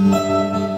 Música